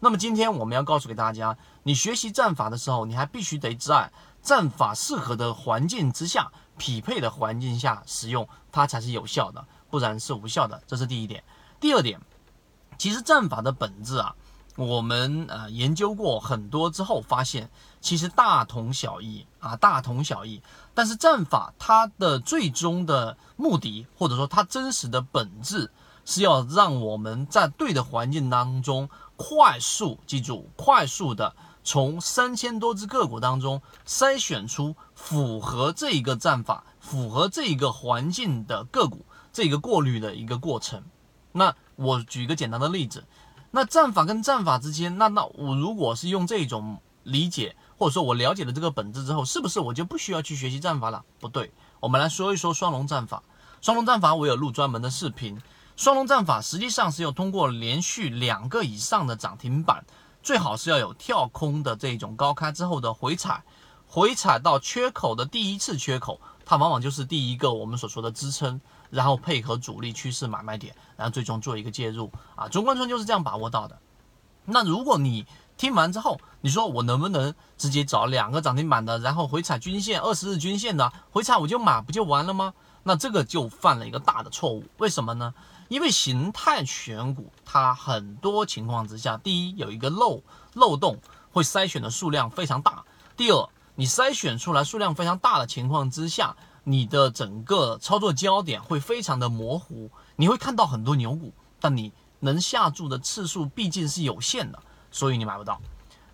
那么今天我们要告诉给大家，你学习战法的时候，你还必须得在战法适合的环境之下、匹配的环境下使用，它才是有效的，不然是无效的。这是第一点。第二点，其实战法的本质啊，我们呃研究过很多之后，发现其实大同小异啊，大同小异。但是战法它的最终的目的，或者说它真实的本质，是要让我们在对的环境当中。快速记住，快速的从三千多只个股当中筛选出符合这一个战法、符合这一个环境的个股，这个过滤的一个过程。那我举一个简单的例子，那战法跟战法之间，那那我如果是用这种理解，或者说我了解了这个本质之后，是不是我就不需要去学习战法了？不对，我们来说一说双龙战法。双龙战法我有录专门的视频。双龙战法实际上是要通过连续两个以上的涨停板，最好是要有跳空的这种高开之后的回踩，回踩到缺口的第一次缺口，它往往就是第一个我们所说的支撑，然后配合主力趋势买卖点，然后最终做一个介入啊。中关村就是这样把握到的。那如果你听完之后，你说我能不能直接找两个涨停板的，然后回踩均线二十日均线的回踩我就买不就完了吗？那这个就犯了一个大的错误，为什么呢？因为形态选股，它很多情况之下，第一有一个漏漏洞，会筛选的数量非常大；第二，你筛选出来数量非常大的情况之下，你的整个操作焦点会非常的模糊，你会看到很多牛股，但你能下注的次数毕竟是有限的，所以你买不到。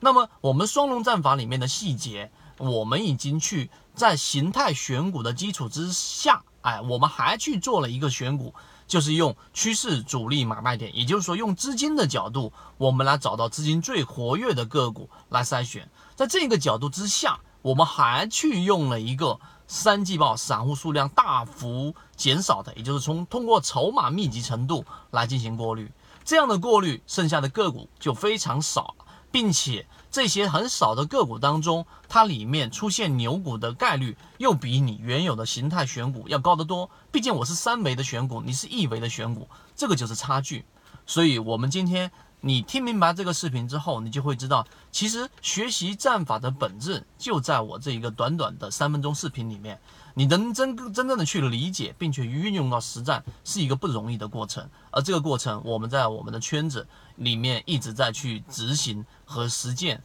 那么我们双龙战法里面的细节，我们已经去在形态选股的基础之下，哎，我们还去做了一个选股。就是用趋势主力买卖点，也就是说用资金的角度，我们来找到资金最活跃的个股来筛选。在这个角度之下，我们还去用了一个三季报散户数量大幅减少的，也就是从通过筹码密集程度来进行过滤。这样的过滤，剩下的个股就非常少，并且。这些很少的个股当中，它里面出现牛股的概率又比你原有的形态选股要高得多。毕竟我是三维的选股，你是一维的选股，这个就是差距。所以，我们今天你听明白这个视频之后，你就会知道，其实学习战法的本质就在我这一个短短的三分钟视频里面。你能真真正的去理解，并且运用到实战，是一个不容易的过程。而这个过程，我们在我们的圈子里面一直在去执行和实践。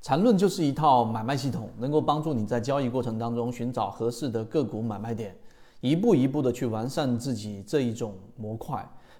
缠论就是一套买卖系统，能够帮助你在交易过程当中寻找合适的个股买卖点，一步一步的去完善自己这一种模块，